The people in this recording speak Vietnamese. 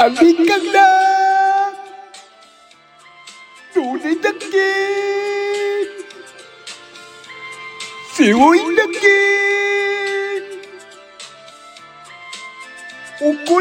Anh biết căng đa Đủ để tất nhiên Xỉu ối tất nhiên Ô cô